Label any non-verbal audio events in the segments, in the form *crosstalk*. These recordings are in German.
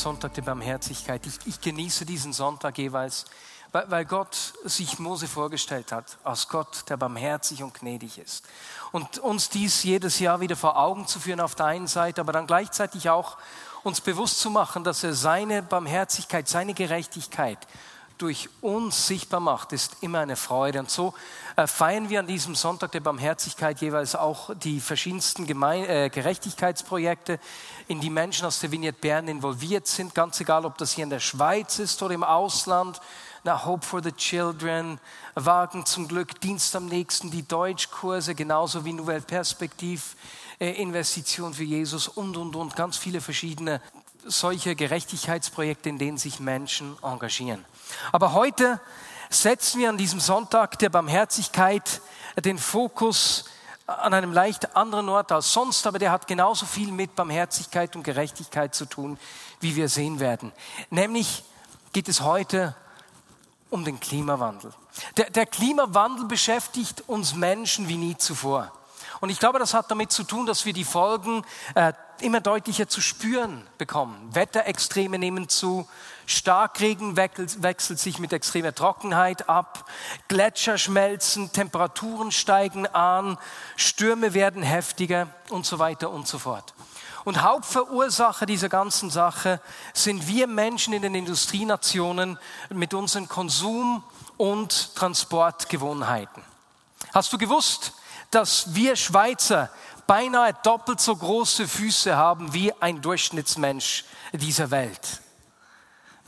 Sonntag der Barmherzigkeit. Ich, ich genieße diesen Sonntag jeweils, weil, weil Gott sich Mose vorgestellt hat, als Gott, der barmherzig und gnädig ist. Und uns dies jedes Jahr wieder vor Augen zu führen auf der einen Seite, aber dann gleichzeitig auch uns bewusst zu machen, dass er seine Barmherzigkeit, seine Gerechtigkeit durch uns sichtbar macht, ist immer eine Freude. Und so äh, feiern wir an diesem Sonntag der Barmherzigkeit jeweils auch die verschiedensten Gemein äh, Gerechtigkeitsprojekte, in die Menschen aus der Vignette Bern involviert sind, ganz egal, ob das hier in der Schweiz ist oder im Ausland. Na, Hope for the Children, Wagen zum Glück, Dienst am nächsten, die Deutschkurse, genauso wie Nouvelle Perspektiv, äh, Investition für Jesus und, und, und, ganz viele verschiedene solche Gerechtigkeitsprojekte, in denen sich Menschen engagieren. Aber heute setzen wir an diesem Sonntag der Barmherzigkeit den Fokus an einem leicht anderen Ort als sonst, aber der hat genauso viel mit Barmherzigkeit und Gerechtigkeit zu tun, wie wir sehen werden. Nämlich geht es heute um den Klimawandel. Der, der Klimawandel beschäftigt uns Menschen wie nie zuvor. Und ich glaube, das hat damit zu tun, dass wir die Folgen äh, immer deutlicher zu spüren bekommen. Wetterextreme nehmen zu, Starkregen wechselt sich mit extremer Trockenheit ab, Gletscher schmelzen, Temperaturen steigen an, Stürme werden heftiger und so weiter und so fort. Und Hauptverursacher dieser ganzen Sache sind wir Menschen in den Industrienationen mit unseren Konsum- und Transportgewohnheiten. Hast du gewusst, dass wir Schweizer beinahe doppelt so große Füße haben wie ein Durchschnittsmensch dieser Welt?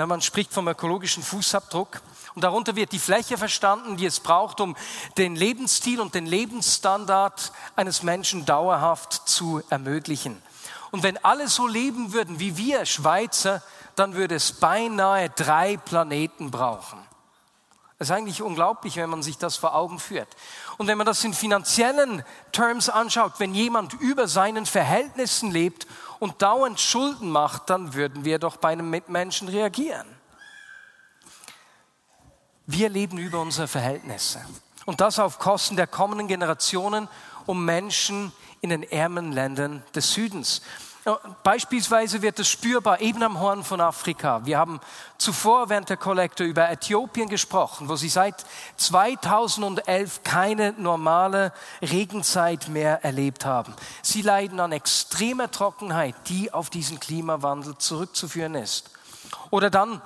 Man spricht vom ökologischen Fußabdruck. Und darunter wird die Fläche verstanden, die es braucht, um den Lebensstil und den Lebensstandard eines Menschen dauerhaft zu ermöglichen. Und wenn alle so leben würden wie wir Schweizer, dann würde es beinahe drei Planeten brauchen. Das ist eigentlich unglaublich, wenn man sich das vor Augen führt. Und wenn man das in finanziellen Terms anschaut, wenn jemand über seinen Verhältnissen lebt und dauernd Schulden macht, dann würden wir doch bei einem Mitmenschen reagieren. Wir leben über unsere Verhältnisse. Und das auf Kosten der kommenden Generationen um Menschen in den ärmeren Ländern des Südens. Beispielsweise wird es spürbar eben am Horn von Afrika. Wir haben zuvor während der Kollekte über Äthiopien gesprochen, wo sie seit 2011 keine normale Regenzeit mehr erlebt haben. Sie leiden an extremer Trockenheit, die auf diesen Klimawandel zurückzuführen ist. Oder dann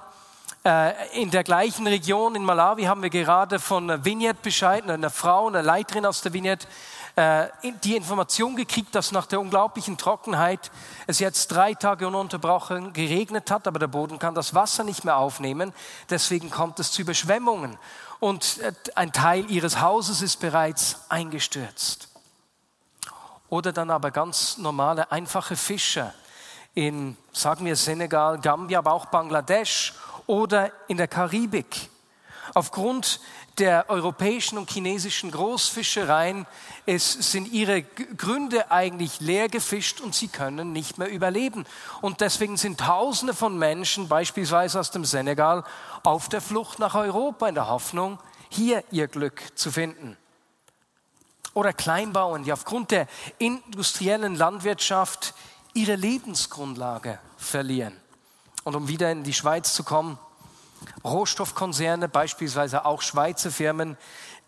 in der gleichen Region in Malawi haben wir gerade von Vignette Bescheid, einer Frau, einer Leiterin aus der Vignette, äh, die Information gekriegt, dass nach der unglaublichen Trockenheit es jetzt drei Tage ununterbrochen geregnet hat, aber der Boden kann das Wasser nicht mehr aufnehmen. Deswegen kommt es zu Überschwemmungen. Und äh, ein Teil ihres Hauses ist bereits eingestürzt. Oder dann aber ganz normale, einfache Fischer in, sagen wir, Senegal, Gambia, aber auch Bangladesch oder in der Karibik. Aufgrund der europäischen und chinesischen Großfischereien es sind ihre Gründe eigentlich leer gefischt und sie können nicht mehr überleben. Und deswegen sind Tausende von Menschen, beispielsweise aus dem Senegal, auf der Flucht nach Europa in der Hoffnung, hier ihr Glück zu finden. Oder Kleinbauern, die aufgrund der industriellen Landwirtschaft ihre Lebensgrundlage verlieren. Und um wieder in die Schweiz zu kommen, Rohstoffkonzerne, beispielsweise auch Schweizer Firmen,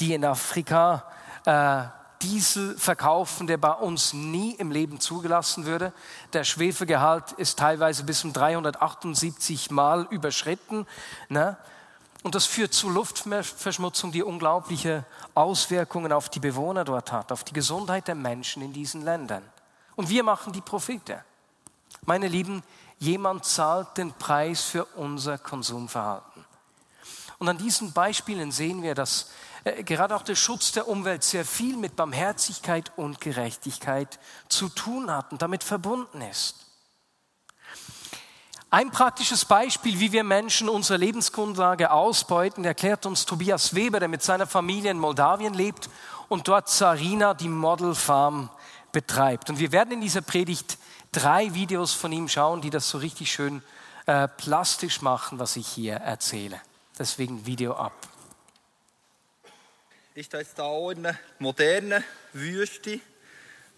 die in Afrika äh, Diesel verkaufen, der bei uns nie im Leben zugelassen würde. Der Schwefelgehalt ist teilweise bis zum 378 Mal überschritten. Ne? Und das führt zu Luftverschmutzung, die unglaubliche Auswirkungen auf die Bewohner dort hat, auf die Gesundheit der Menschen in diesen Ländern. Und wir machen die Profite. Meine Lieben, jemand zahlt den Preis für unser Konsumverhalten. Und an diesen Beispielen sehen wir, dass äh, gerade auch der Schutz der Umwelt sehr viel mit Barmherzigkeit und Gerechtigkeit zu tun hat und damit verbunden ist. Ein praktisches Beispiel, wie wir Menschen unsere Lebensgrundlage ausbeuten, erklärt uns Tobias Weber, der mit seiner Familie in Moldawien lebt und dort Sarina, die Model Farm, betreibt. Und wir werden in dieser Predigt drei Videos von ihm schauen, die das so richtig schön äh, plastisch machen, was ich hier erzähle. Deswegen Video ab. Ich stehe jetzt auch in einer modernen Wüste,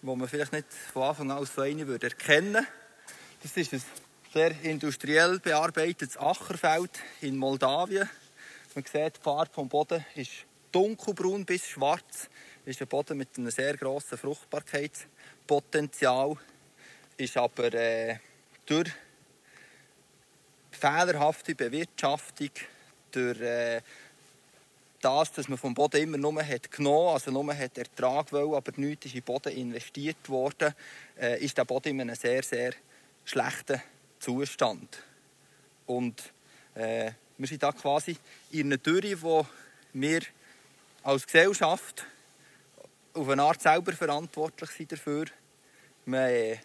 wo man vielleicht nicht von Anfang an so eine würde erkennen. Das ist ein sehr industriell bearbeitetes Ackerfeld in Moldawien. Man sieht, die Farbe vom Boden ist dunkelbraun bis schwarz. Das ist ein Boden mit einem sehr grossen Fruchtbarkeitspotenzial. Ist aber äh, durch fehlerhafte Bewirtschaftung, durch äh, das, dass man vom Boden immer nur hat genommen also nur hat Ertrag wollen, aber nichts ist in den Boden investiert worden, äh, ist der Boden in einem sehr, sehr schlechten Zustand. Und äh, wir sind da quasi in einer Tür, wo wir als Gesellschaft auf eine Art selber verantwortlich sind dafür. Äh,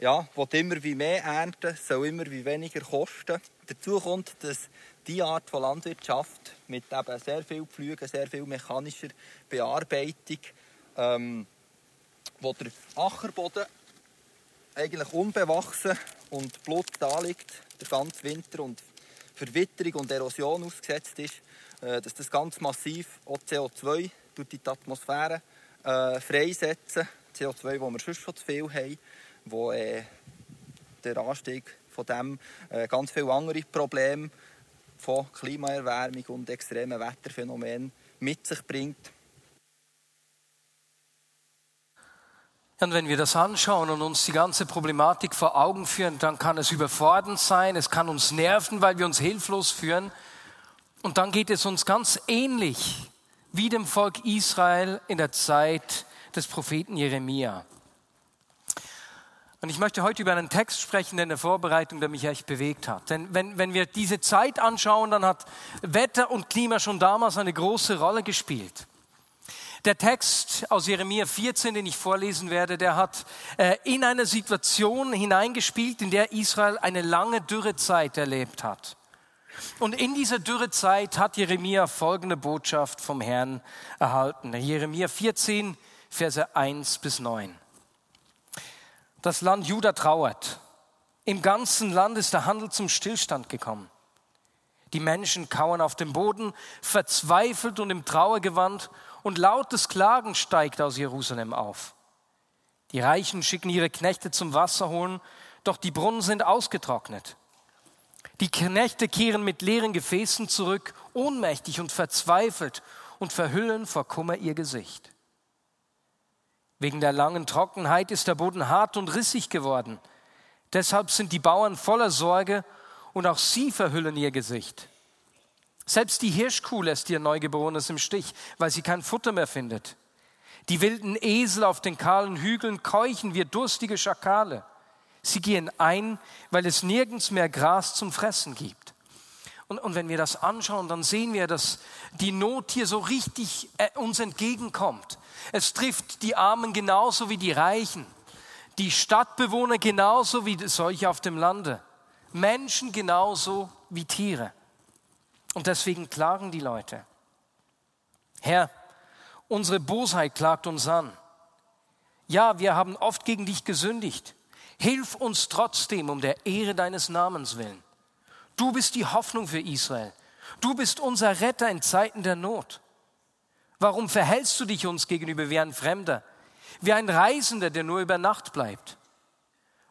ja, will immer wie mehr ernten, soll immer wie weniger kosten. Dazu kommt, dass diese Art von Landwirtschaft mit eben sehr viel Pflügen, sehr viel mechanischer Bearbeitung, ähm, wo der Ackerboden eigentlich unbewachsen und Blut da liegt, der ganze Winter und Verwitterung und Erosion ausgesetzt ist, äh, dass das ganz massiv auch CO2 durch die Atmosphäre äh, freisetzen. CO2, wo wir sonst schon zu viel haben, wo äh, der Anstieg von dem äh, ganz viele andere Probleme von Klimaerwärmung und extremen Wetterphänomenen mit sich bringt. Und wenn wir das anschauen und uns die ganze Problematik vor Augen führen, dann kann es überfordernd sein, es kann uns nerven, weil wir uns hilflos führen. Und dann geht es uns ganz ähnlich wie dem Volk Israel in der Zeit des Propheten Jeremia. Und ich möchte heute über einen Text sprechen in der Vorbereitung, der mich echt bewegt hat. Denn wenn, wenn wir diese Zeit anschauen, dann hat Wetter und Klima schon damals eine große Rolle gespielt. Der Text aus Jeremia 14, den ich vorlesen werde, der hat äh, in eine Situation hineingespielt, in der Israel eine lange Dürrezeit erlebt hat. Und in dieser Dürrezeit hat Jeremia folgende Botschaft vom Herrn erhalten. Jeremia 14, Verse 1 bis 9. Das Land Juda trauert. Im ganzen Land ist der Handel zum Stillstand gekommen. Die Menschen kauern auf dem Boden, verzweifelt und im Trauergewand, und lautes Klagen steigt aus Jerusalem auf. Die Reichen schicken ihre Knechte zum Wasser holen, doch die Brunnen sind ausgetrocknet. Die Knechte kehren mit leeren Gefäßen zurück, ohnmächtig und verzweifelt, und verhüllen vor Kummer ihr Gesicht. Wegen der langen Trockenheit ist der Boden hart und rissig geworden. Deshalb sind die Bauern voller Sorge und auch sie verhüllen ihr Gesicht. Selbst die Hirschkuh lässt ihr Neugeborenes im Stich, weil sie kein Futter mehr findet. Die wilden Esel auf den kahlen Hügeln keuchen wie durstige Schakale. Sie gehen ein, weil es nirgends mehr Gras zum Fressen gibt. Und, und wenn wir das anschauen, dann sehen wir, dass die Not hier so richtig äh, uns entgegenkommt. Es trifft die Armen genauso wie die Reichen, die Stadtbewohner genauso wie solche auf dem Lande, Menschen genauso wie Tiere. Und deswegen klagen die Leute. Herr, unsere Bosheit klagt uns an. Ja, wir haben oft gegen dich gesündigt. Hilf uns trotzdem um der Ehre deines Namens willen. Du bist die Hoffnung für Israel. Du bist unser Retter in Zeiten der Not. Warum verhältst du dich uns gegenüber wie ein Fremder, wie ein Reisender, der nur über Nacht bleibt?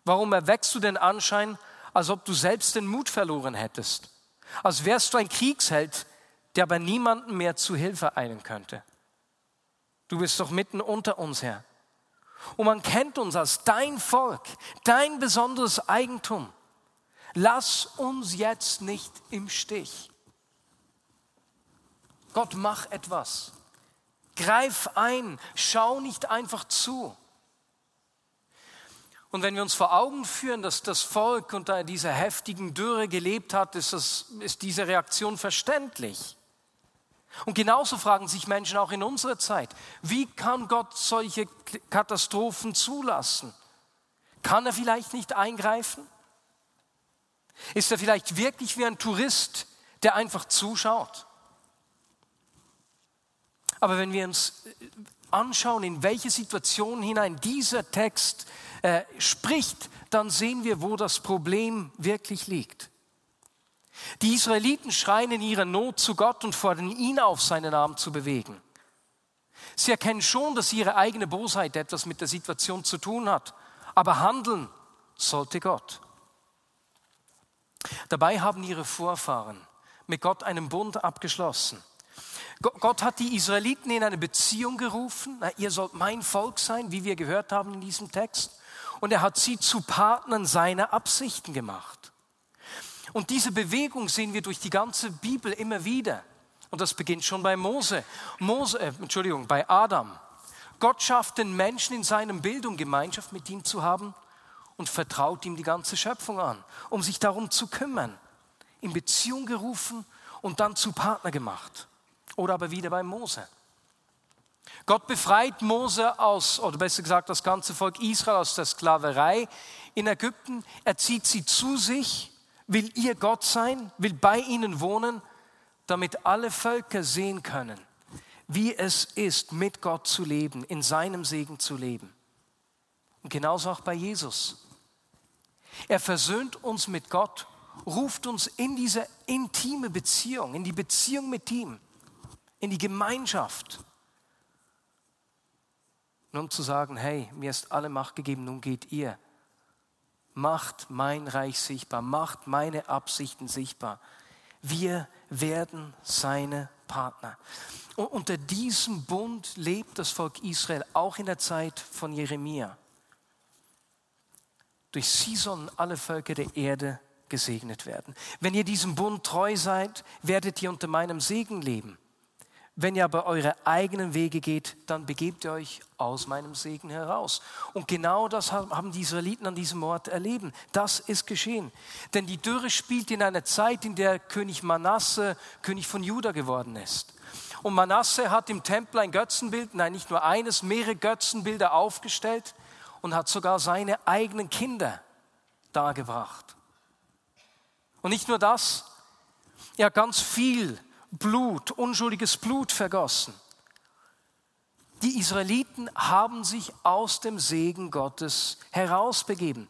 Warum erweckst du den Anschein, als ob du selbst den Mut verloren hättest? Als wärst du ein Kriegsheld, der aber niemanden mehr zu Hilfe eilen könnte. Du bist doch mitten unter uns, Herr. Und man kennt uns als dein Volk, dein besonderes Eigentum. Lass uns jetzt nicht im Stich. Gott, mach etwas. Greif ein, schau nicht einfach zu. Und wenn wir uns vor Augen führen, dass das Volk unter dieser heftigen Dürre gelebt hat, ist, das, ist diese Reaktion verständlich. Und genauso fragen sich Menschen auch in unserer Zeit, wie kann Gott solche Katastrophen zulassen? Kann er vielleicht nicht eingreifen? Ist er vielleicht wirklich wie ein Tourist, der einfach zuschaut? Aber wenn wir uns äh, anschauen, in welche Situation hinein dieser Text äh, spricht, dann sehen wir, wo das Problem wirklich liegt. Die Israeliten schreien in ihrer Not zu Gott und fordern ihn auf, seinen Arm zu bewegen. Sie erkennen schon, dass ihre eigene Bosheit etwas mit der Situation zu tun hat, aber handeln sollte Gott. Dabei haben ihre Vorfahren mit Gott einen Bund abgeschlossen. Gott hat die Israeliten in eine Beziehung gerufen. ihr sollt mein Volk sein, wie wir gehört haben in diesem Text. Und er hat sie zu Partnern seiner Absichten gemacht. Und diese Bewegung sehen wir durch die ganze Bibel immer wieder. Und das beginnt schon bei Mose. Mose äh, Entschuldigung, bei Adam. Gott schafft den Menschen in seinem Bild, um Gemeinschaft mit ihm zu haben und vertraut ihm die ganze Schöpfung an, um sich darum zu kümmern. In Beziehung gerufen und dann zu Partner gemacht. Oder aber wieder bei Mose. Gott befreit Mose aus, oder besser gesagt das ganze Volk Israel aus der Sklaverei in Ägypten. Er zieht sie zu sich, will ihr Gott sein, will bei ihnen wohnen, damit alle Völker sehen können, wie es ist, mit Gott zu leben, in seinem Segen zu leben. Und genauso auch bei Jesus. Er versöhnt uns mit Gott, ruft uns in diese intime Beziehung, in die Beziehung mit ihm in die Gemeinschaft. Um zu sagen, hey, mir ist alle Macht gegeben, nun geht ihr. Macht mein Reich sichtbar, macht meine Absichten sichtbar. Wir werden seine Partner. Und unter diesem Bund lebt das Volk Israel auch in der Zeit von Jeremia. Durch sie sollen alle Völker der Erde gesegnet werden. Wenn ihr diesem Bund treu seid, werdet ihr unter meinem Segen leben. Wenn ihr aber eure eigenen Wege geht, dann begebt ihr euch aus meinem Segen heraus. Und genau das haben die Israeliten an diesem Ort erleben. Das ist geschehen. Denn die Dürre spielt in einer Zeit, in der König Manasse König von Juda geworden ist. Und Manasse hat im Tempel ein Götzenbild, nein, nicht nur eines, mehrere Götzenbilder aufgestellt und hat sogar seine eigenen Kinder dargebracht. Und nicht nur das, er hat ganz viel Blut, unschuldiges Blut vergossen. Die Israeliten haben sich aus dem Segen Gottes herausbegeben.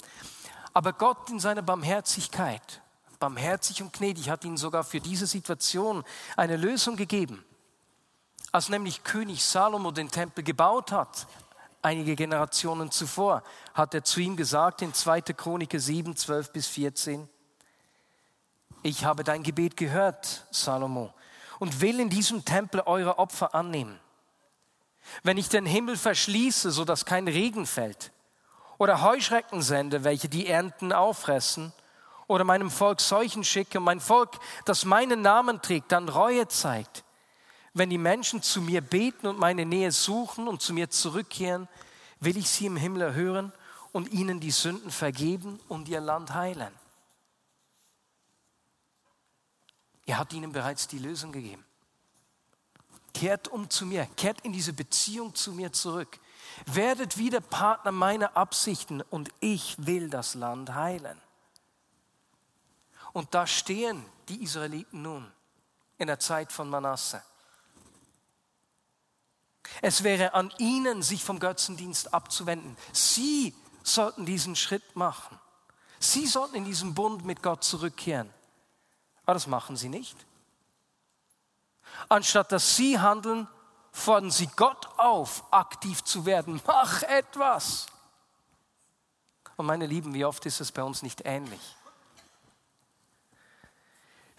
Aber Gott in seiner Barmherzigkeit, barmherzig und gnädig, hat ihnen sogar für diese Situation eine Lösung gegeben. Als nämlich König Salomo den Tempel gebaut hat, einige Generationen zuvor, hat er zu ihm gesagt in 2. Chronik 7, 12 bis 14, ich habe dein Gebet gehört, Salomo, und will in diesem Tempel eure Opfer annehmen. Wenn ich den Himmel verschließe, so dass kein Regen fällt, oder Heuschrecken sende, welche die Ernten auffressen, oder meinem Volk Seuchen schicke, mein Volk, das meinen Namen trägt, dann Reue zeigt, wenn die Menschen zu mir beten und meine Nähe suchen und zu mir zurückkehren, will ich sie im Himmel erhören und ihnen die Sünden vergeben und ihr Land heilen. Er hat ihnen bereits die Lösung gegeben. Kehrt um zu mir, kehrt in diese Beziehung zu mir zurück. Werdet wieder Partner meiner Absichten und ich will das Land heilen. Und da stehen die Israeliten nun in der Zeit von Manasse. Es wäre an ihnen, sich vom Götzendienst abzuwenden. Sie sollten diesen Schritt machen. Sie sollten in diesen Bund mit Gott zurückkehren. Aber das machen sie nicht. Anstatt dass sie handeln, fordern sie Gott auf, aktiv zu werden. Mach etwas. Und meine Lieben, wie oft ist es bei uns nicht ähnlich?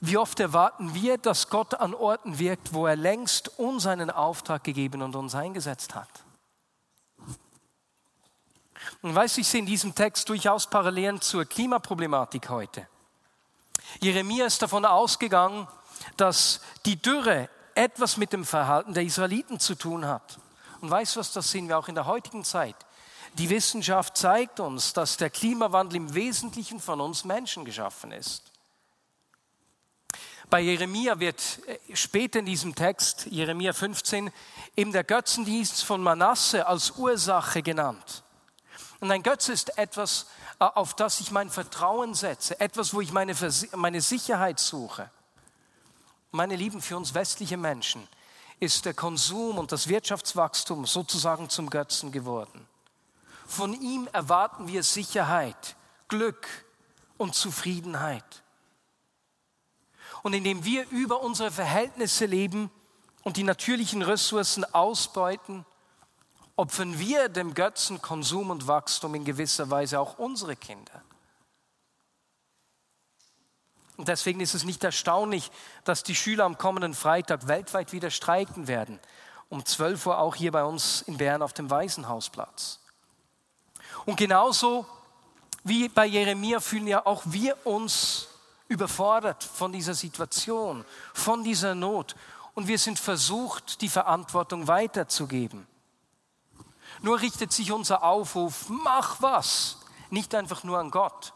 Wie oft erwarten wir, dass Gott an Orten wirkt, wo er längst uns einen Auftrag gegeben und uns eingesetzt hat? Und weißt du, ich sehe in diesem Text durchaus Parallelen zur Klimaproblematik heute. Jeremia ist davon ausgegangen, dass die Dürre etwas mit dem Verhalten der Israeliten zu tun hat. Und weißt was, das sehen wir auch in der heutigen Zeit. Die Wissenschaft zeigt uns, dass der Klimawandel im Wesentlichen von uns Menschen geschaffen ist. Bei Jeremia wird äh, später in diesem Text, Jeremia 15, eben der Götzendienst von Manasse als Ursache genannt. Und ein Götze ist etwas, äh, auf das ich mein Vertrauen setze, etwas, wo ich meine, meine Sicherheit suche. Meine Lieben, für uns westliche Menschen ist der Konsum und das Wirtschaftswachstum sozusagen zum Götzen geworden. Von ihm erwarten wir Sicherheit, Glück und Zufriedenheit. Und indem wir über unsere Verhältnisse leben und die natürlichen Ressourcen ausbeuten, opfern wir dem Götzen Konsum und Wachstum in gewisser Weise auch unsere Kinder. Und deswegen ist es nicht erstaunlich, dass die Schüler am kommenden Freitag weltweit wieder streiken werden. Um 12 Uhr auch hier bei uns in Bern auf dem Waisenhausplatz. Und genauso wie bei Jeremia fühlen ja auch wir uns überfordert von dieser Situation, von dieser Not. Und wir sind versucht, die Verantwortung weiterzugeben. Nur richtet sich unser Aufruf, mach was, nicht einfach nur an Gott,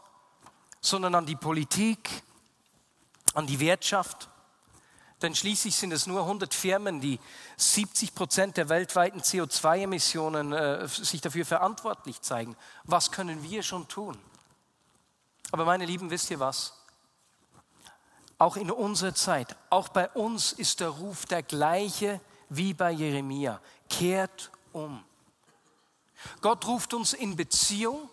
sondern an die Politik, an die Wirtschaft. Denn schließlich sind es nur 100 Firmen, die 70 Prozent der weltweiten CO2-Emissionen äh, sich dafür verantwortlich zeigen. Was können wir schon tun? Aber meine Lieben, wisst ihr was? Auch in unserer Zeit, auch bei uns ist der Ruf der gleiche wie bei Jeremia. Kehrt um. Gott ruft uns in Beziehung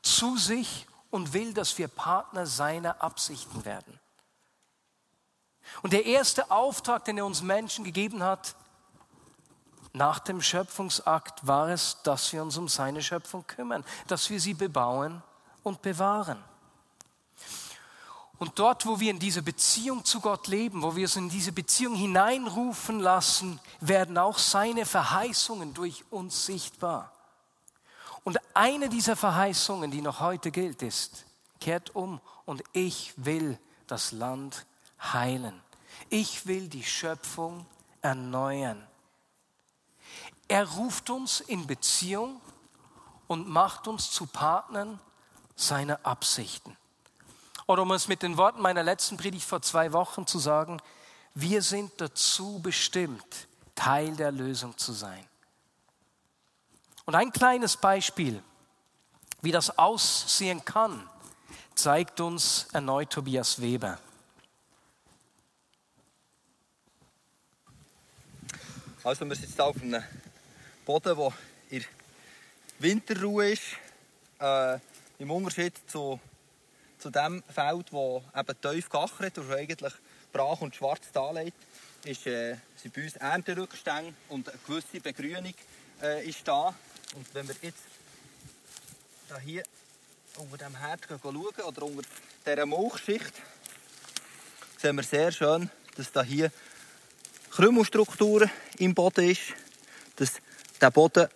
zu sich und will, dass wir Partner seiner Absichten werden. Und der erste Auftrag, den er uns Menschen gegeben hat, nach dem Schöpfungsakt war es, dass wir uns um seine Schöpfung kümmern, dass wir sie bebauen und bewahren. Und dort, wo wir in dieser Beziehung zu Gott leben, wo wir es in diese Beziehung hineinrufen lassen, werden auch seine Verheißungen durch uns sichtbar. Und eine dieser Verheißungen, die noch heute gilt, ist, kehrt um und ich will das Land heilen. Ich will die Schöpfung erneuern. Er ruft uns in Beziehung und macht uns zu Partnern seiner Absichten. Oder um es mit den Worten meiner letzten Predigt vor zwei Wochen zu sagen, wir sind dazu bestimmt, Teil der Lösung zu sein. Und ein kleines Beispiel, wie das aussehen kann, zeigt uns erneut Tobias Weber. Also wir jetzt auf einem Boden, der in Winterruhe ist. Äh, Im Unterschied zu, zu dem Feld, das eben tief geachert und eigentlich brach und schwarz darlegt, ist, äh, sind bei uns Ernterückstände und eine gewisse Begrünung äh, ist da. Und wenn wir jetzt da hier unter dem Herd schauen oder unter dieser Milchschicht, sehen wir sehr schön, dass da hier Krümelstruktur im Boden ist, dass der Boden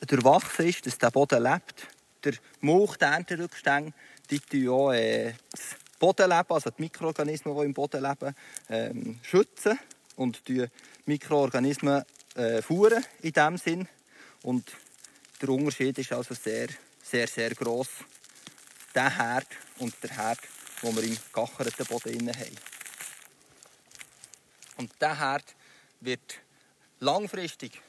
durchwachsen ist, dass der Boden lebt. Der Milch, die Ernterückstände, die auch äh, das Bodenleben, also die Mikroorganismen, die im Boden leben, ähm, schützen und die Mikroorganismen äh, fuhren in dem Sinn. Und der Unterschied ist also sehr, sehr, sehr gross. Der Herd und der Herd, den wir im gacherten Boden haben. Und dieser Herd wird langfristig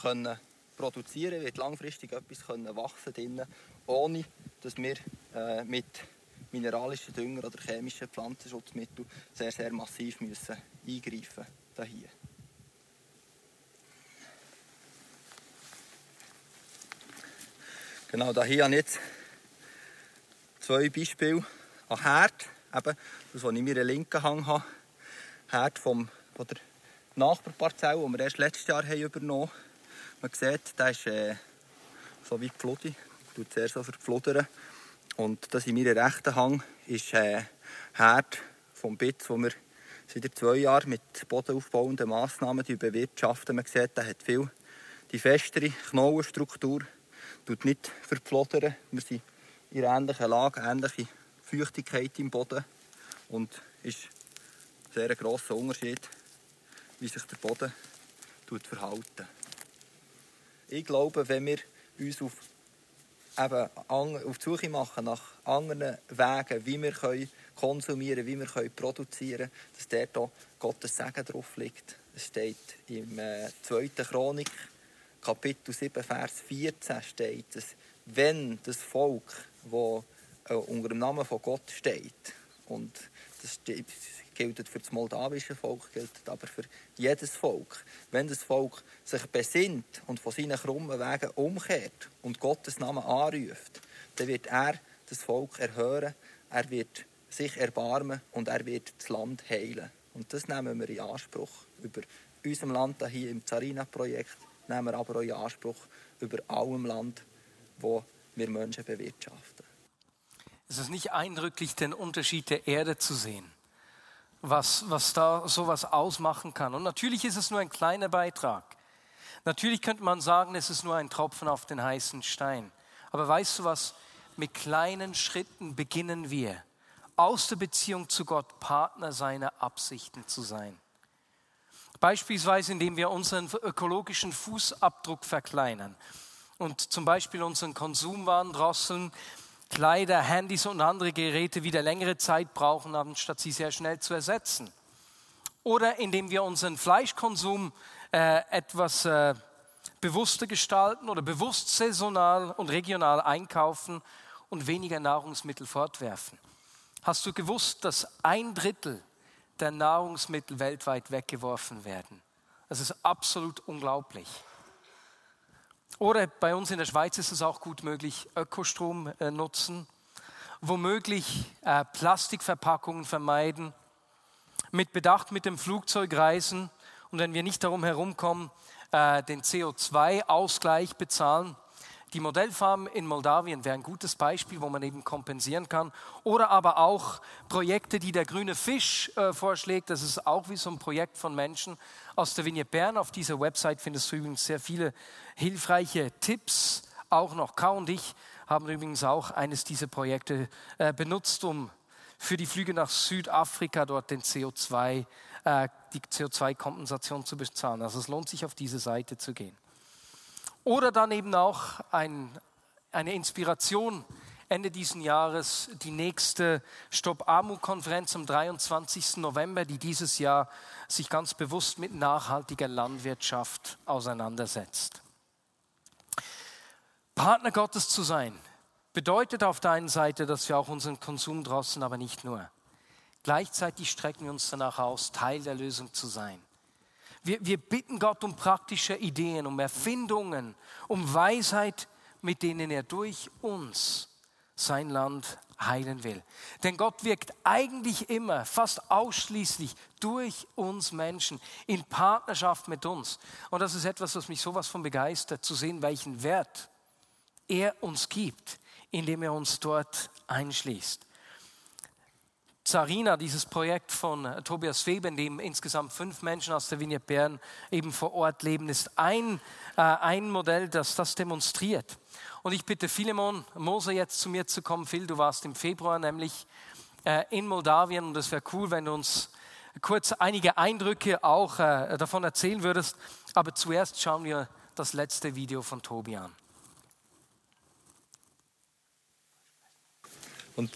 können produzieren, wird langfristig etwas können wachsen können, ohne dass wir äh, mit mineralischen Dünger oder chemischen Pflanzenschutzmitteln sehr, sehr massiv müssen eingreifen müssen. Genau, da hier habe ich jetzt zwei Beispiele an Herd. Eben das, was ich in meiner linken Hand habe. Herd vom, von der Nachbarparzelle, die wir erst letztes Jahr haben übernommen haben. Man sieht, der ist äh, so wie Pfludi. Ich tue zuerst so verpfludern. Und das in meiner rechten Hand ist äh, Herd vom Bitz, wo wir seit zwei Jahren mit bodenaufbauenden Massnahmen bewirtschaften. Man sieht, der hat viel die festere Knollenstruktur tut nicht verplottern. Wir sind in ähnlicher Lage, ähnliche Feuchtigkeit im Boden und ist ein sehr grosser Unterschied, wie sich der Boden verhalten. Ich glaube, wenn wir uns auf, eben, auf die Suche machen nach anderen Wegen, wie wir können konsumieren wie wir können produzieren können, dass dort auch Gottes Segen drauf liegt. Es steht im äh, 2. Chronik, Kapitel 7, Vers 14 steht es, wenn das Volk, das äh, unter dem Namen von Gott steht, und das gilt für das moldawische Volk, gilt aber für jedes Volk. Wenn das Volk sich besinnt und von seinen krummen Wegen umkehrt und Gottes Namen anruft, dann wird er das Volk erhören, er wird sich erbarmen und er wird das Land heilen. Und das nehmen wir in Anspruch. Über unserem Land hier im Zarina-Projekt nehmen wir aber auch in Anspruch über allem Land, wo wir Menschen bewirtschaften. Es ist nicht eindrücklich, den Unterschied der Erde zu sehen, was, was da sowas ausmachen kann. Und natürlich ist es nur ein kleiner Beitrag. Natürlich könnte man sagen, es ist nur ein Tropfen auf den heißen Stein. Aber weißt du was? Mit kleinen Schritten beginnen wir, aus der Beziehung zu Gott Partner seiner Absichten zu sein. Beispielsweise, indem wir unseren ökologischen Fußabdruck verkleinern und zum Beispiel unseren Konsumwaren drosseln, Kleider, Handys und andere Geräte wieder längere Zeit brauchen, anstatt sie sehr schnell zu ersetzen. Oder indem wir unseren Fleischkonsum äh, etwas äh, bewusster gestalten oder bewusst saisonal und regional einkaufen und weniger Nahrungsmittel fortwerfen. Hast du gewusst, dass ein Drittel der Nahrungsmittel weltweit weggeworfen werden? Das ist absolut unglaublich. Oder bei uns in der Schweiz ist es auch gut möglich, Ökostrom äh, nutzen, womöglich äh, Plastikverpackungen vermeiden, mit Bedacht mit dem Flugzeug reisen und wenn wir nicht darum herumkommen, äh, den CO2-Ausgleich bezahlen. Die Modellfarm in Moldawien wäre ein gutes Beispiel, wo man eben kompensieren kann. Oder aber auch Projekte, die der grüne Fisch äh, vorschlägt. Das ist auch wie so ein Projekt von Menschen aus der Vignette Bern. Auf dieser Website findest du übrigens sehr viele hilfreiche Tipps. Auch noch K und ich haben übrigens auch eines dieser Projekte äh, benutzt, um für die Flüge nach Südafrika dort den CO2, äh, die CO2-Kompensation zu bezahlen. Also es lohnt sich, auf diese Seite zu gehen. Oder dann eben auch ein, eine Inspiration Ende dieses Jahres die nächste Stop Armut-Konferenz am 23. November, die dieses Jahr sich ganz bewusst mit nachhaltiger Landwirtschaft auseinandersetzt. Partner Gottes zu sein bedeutet auf der einen Seite, dass wir auch unseren Konsum draußen, aber nicht nur. Gleichzeitig strecken wir uns danach aus, Teil der Lösung zu sein. Wir, wir bitten Gott um praktische Ideen, um Erfindungen, um Weisheit, mit denen er durch uns sein Land heilen will. Denn Gott wirkt eigentlich immer, fast ausschließlich durch uns Menschen, in Partnerschaft mit uns. Und das ist etwas, was mich sowas von begeistert, zu sehen, welchen Wert er uns gibt, indem er uns dort einschließt. Zarina, dieses Projekt von äh, Tobias Weber, in dem insgesamt fünf Menschen aus der Vignette Bern eben vor Ort leben, ist ein, äh, ein Modell, das das demonstriert. Und ich bitte Philemon Moser jetzt zu mir zu kommen. Phil, du warst im Februar nämlich äh, in Moldawien und es wäre cool, wenn du uns kurz einige Eindrücke auch äh, davon erzählen würdest. Aber zuerst schauen wir das letzte Video von Tobi an. Und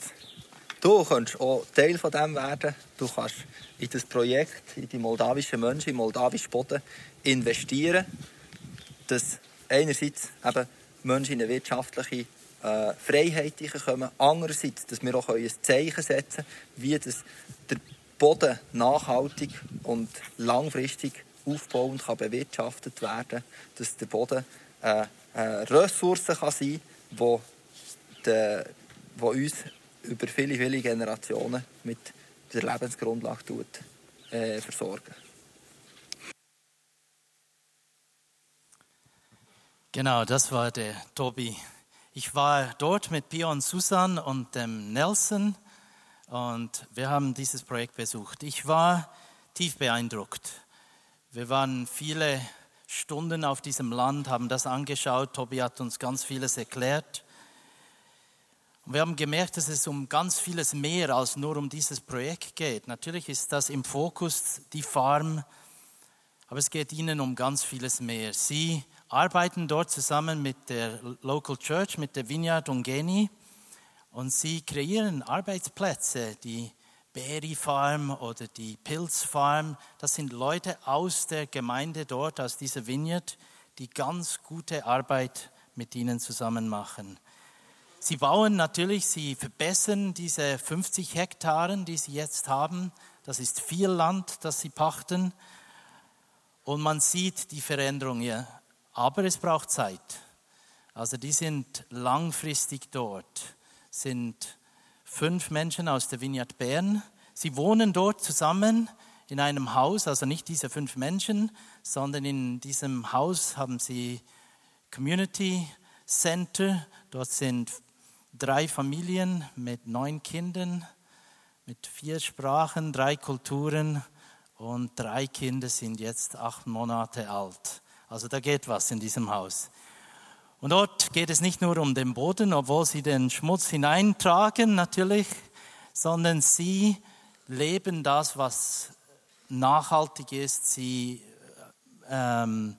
Du kannst auch Teil von dem werden. Du kannst in das Projekt, in die moldawischen Menschen, im moldawischen Boden investieren, dass einerseits eben Menschen in eine wirtschaftliche äh, Freiheit kommen, andererseits, dass wir auch ein Zeichen setzen können, wie das der Boden nachhaltig und langfristig aufbauend kann bewirtschaftet werden kann, dass der Boden äh, eine Ressource kann sein kann, die, die uns über viele, viele Generationen mit der Lebensgrundlage tut, äh, versorgen. Genau, das war der Tobi. Ich war dort mit Björn Susan und dem Nelson und wir haben dieses Projekt besucht. Ich war tief beeindruckt. Wir waren viele Stunden auf diesem Land, haben das angeschaut. Tobi hat uns ganz vieles erklärt. Und wir haben gemerkt, dass es um ganz vieles mehr als nur um dieses Projekt geht. Natürlich ist das im Fokus die Farm, aber es geht ihnen um ganz vieles mehr. Sie arbeiten dort zusammen mit der Local Church, mit der Vineyard Ungeni und sie kreieren Arbeitsplätze. Die Berry Farm oder die Pilz Farm, das sind Leute aus der Gemeinde dort, aus dieser Vineyard, die ganz gute Arbeit mit ihnen zusammen machen. Sie bauen natürlich, sie verbessern diese 50 Hektaren, die sie jetzt haben. Das ist viel Land, das sie pachten. Und man sieht die Veränderung hier. Aber es braucht Zeit. Also die sind langfristig dort. Sind fünf Menschen aus der Vineyard Bern. Sie wohnen dort zusammen in einem Haus, also nicht diese fünf Menschen, sondern in diesem Haus haben sie Community Center. Dort sind drei Familien mit neun Kindern, mit vier Sprachen, drei Kulturen und drei Kinder sind jetzt acht Monate alt. Also da geht was in diesem Haus. Und dort geht es nicht nur um den Boden, obwohl sie den Schmutz hineintragen natürlich, sondern sie leben das, was nachhaltig ist. Sie ähm,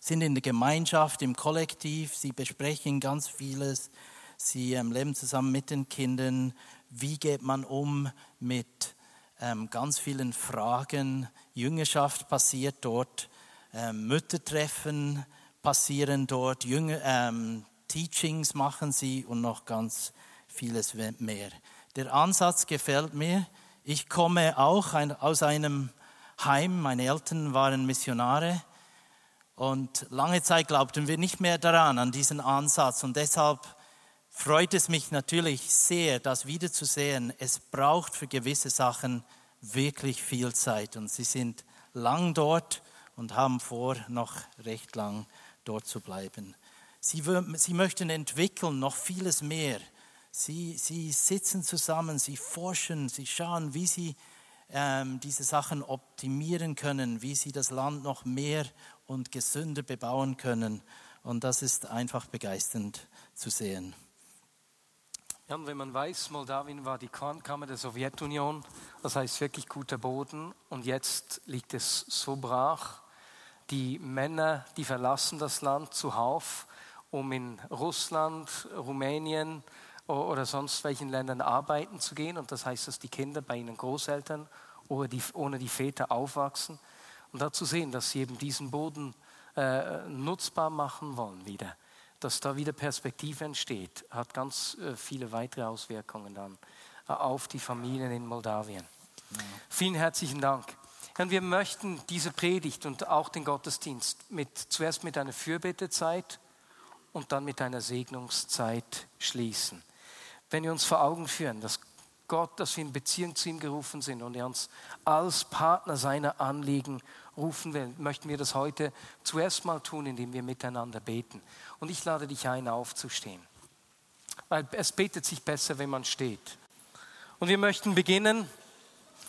sind in der Gemeinschaft, im Kollektiv, sie besprechen ganz vieles. Sie ähm, leben zusammen mit den Kindern. Wie geht man um mit ähm, ganz vielen Fragen? Jüngerschaft passiert dort, ähm, Müttertreffen passieren dort, Jünger, ähm, Teachings machen sie und noch ganz vieles mehr. Der Ansatz gefällt mir. Ich komme auch ein, aus einem Heim, meine Eltern waren Missionare und lange Zeit glaubten wir nicht mehr daran, an diesen Ansatz und deshalb freut es mich natürlich sehr, das wiederzusehen. Es braucht für gewisse Sachen wirklich viel Zeit und sie sind lang dort und haben vor, noch recht lang dort zu bleiben. Sie, sie möchten entwickeln noch vieles mehr. Sie, sie sitzen zusammen, sie forschen, sie schauen, wie sie ähm, diese Sachen optimieren können, wie sie das Land noch mehr und gesünder bebauen können. Und das ist einfach begeisternd zu sehen. Ja, und wenn man weiß, Moldawien war die Kornkammer der Sowjetunion, das heißt wirklich guter Boden, und jetzt liegt es so brach. Die Männer, die verlassen das Land zuhauf, um in Russland, Rumänien oder sonst welchen Ländern arbeiten zu gehen. Und das heißt, dass die Kinder bei ihren Großeltern ohne die, ohne die Väter aufwachsen. Und dazu sehen, dass sie eben diesen Boden äh, nutzbar machen wollen wieder dass da wieder Perspektive entsteht, hat ganz äh, viele weitere Auswirkungen dann äh, auf die Familien in Moldawien. Ja. Vielen herzlichen Dank. Und wir möchten diese Predigt und auch den Gottesdienst mit, zuerst mit einer Fürbittezeit und dann mit einer Segnungszeit schließen. Wenn wir uns vor Augen führen, dass Gott, dass wir in Beziehung zu ihm gerufen sind und er uns als Partner seiner Anliegen rufen will, möchten wir das heute zuerst mal tun, indem wir miteinander beten. Und ich lade dich ein, aufzustehen. Weil es betet sich besser, wenn man steht. Und wir möchten beginnen.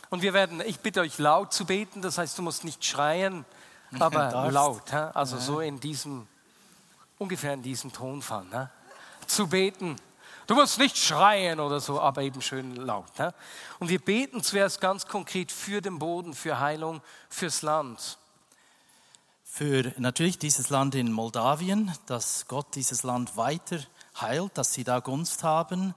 Und wir werden, ich bitte euch laut zu beten, das heißt, du musst nicht schreien, *laughs* aber laut. Also so in diesem, ungefähr in diesem Tonfall. Ne? Zu beten. Du musst nicht schreien oder so, aber eben schön laut. Ne? Und wir beten zuerst ganz konkret für den Boden, für Heilung, fürs Land. Für natürlich dieses Land in Moldawien, dass Gott dieses Land weiter heilt, dass sie da Gunst haben.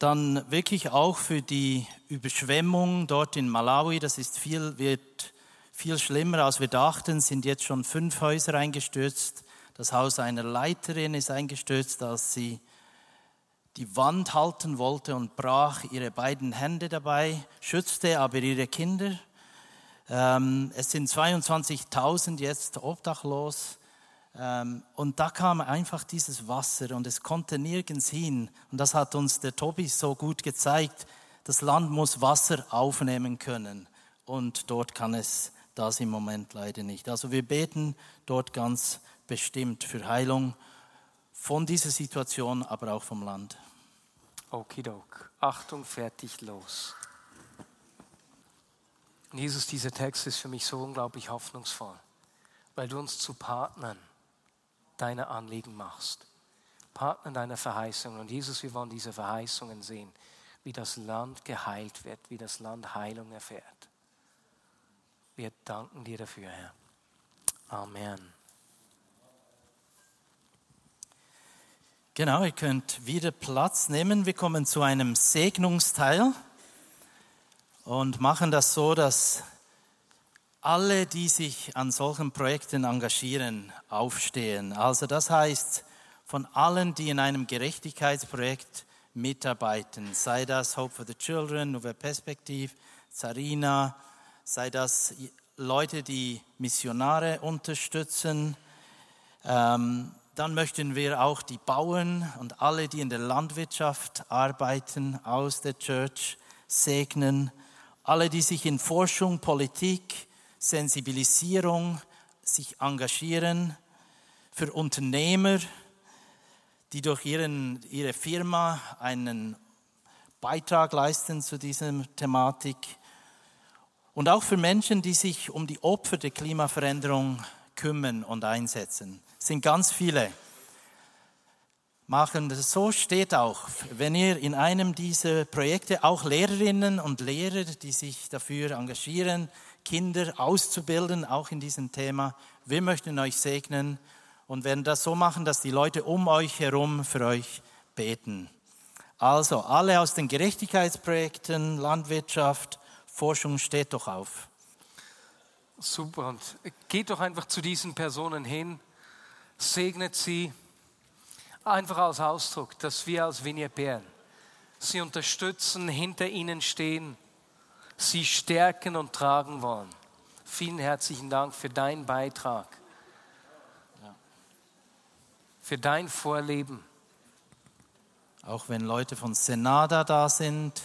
Dann wirklich auch für die Überschwemmung dort in Malawi, das ist viel, wird viel schlimmer, als wir dachten, sind jetzt schon fünf Häuser eingestürzt. Das Haus einer Leiterin ist eingestürzt, als sie die Wand halten wollte und brach ihre beiden Hände dabei, schützte aber ihre Kinder. Ähm, es sind 22.000 jetzt obdachlos. Ähm, und da kam einfach dieses Wasser und es konnte nirgends hin. Und das hat uns der Tobi so gut gezeigt. Das Land muss Wasser aufnehmen können. Und dort kann es das im Moment leider nicht. Also wir beten dort ganz bestimmt für Heilung von dieser Situation, aber auch vom Land. Okidok. Achtung, fertig, los. Und Jesus, dieser Text ist für mich so unglaublich hoffnungsvoll, weil du uns zu Partnern deiner Anliegen machst. Partnern deiner Verheißungen. Und Jesus, wir wollen diese Verheißungen sehen, wie das Land geheilt wird, wie das Land Heilung erfährt. Wir danken dir dafür, Herr. Amen. Genau, ihr könnt wieder Platz nehmen. Wir kommen zu einem Segnungsteil und machen das so, dass alle, die sich an solchen Projekten engagieren, aufstehen. Also das heißt, von allen, die in einem Gerechtigkeitsprojekt mitarbeiten, sei das Hope for the Children, Nouvelle Perspektive, Zarina, sei das Leute, die Missionare unterstützen, ähm, dann möchten wir auch die Bauern und alle, die in der Landwirtschaft arbeiten, aus der Church segnen. Alle, die sich in Forschung, Politik, Sensibilisierung sich engagieren. Für Unternehmer, die durch ihren, ihre Firma einen Beitrag leisten zu dieser Thematik. Und auch für Menschen, die sich um die Opfer der Klimaveränderung kümmern und einsetzen. Es sind ganz viele. Machen so steht auch, wenn ihr in einem dieser Projekte auch Lehrerinnen und Lehrer, die sich dafür engagieren, Kinder auszubilden, auch in diesem Thema, wir möchten euch segnen und werden das so machen, dass die Leute um euch herum für euch beten. Also alle aus den Gerechtigkeitsprojekten, Landwirtschaft, Forschung, steht doch auf. Super und geht doch einfach zu diesen Personen hin, segnet sie, einfach als Ausdruck, dass wir als Bern sie unterstützen, hinter ihnen stehen, sie stärken und tragen wollen. Vielen herzlichen Dank für deinen Beitrag, für dein Vorleben. Auch wenn Leute von Senada da sind,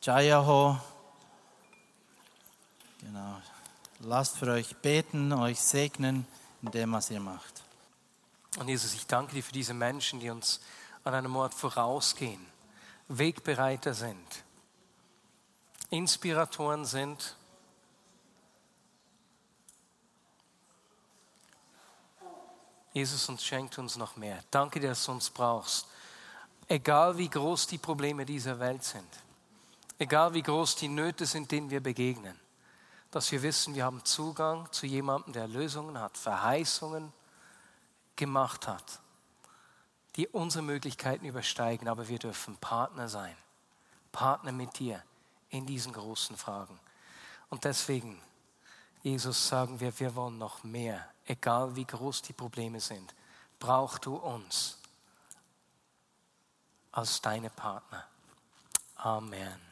Jayaho, genau. Lasst für euch beten, euch segnen in dem, was ihr macht. Und Jesus, ich danke dir für diese Menschen, die uns an einem Ort vorausgehen, Wegbereiter sind, Inspiratoren sind. Jesus, uns schenkt uns noch mehr. Danke dir, dass du uns brauchst. Egal wie groß die Probleme dieser Welt sind, egal wie groß die Nöte sind, denen wir begegnen, dass wir wissen, wir haben Zugang zu jemandem, der Lösungen hat, Verheißungen gemacht hat, die unsere Möglichkeiten übersteigen, aber wir dürfen Partner sein, Partner mit dir in diesen großen Fragen. Und deswegen, Jesus, sagen wir, wir wollen noch mehr, egal wie groß die Probleme sind, brauchst du uns als deine Partner. Amen.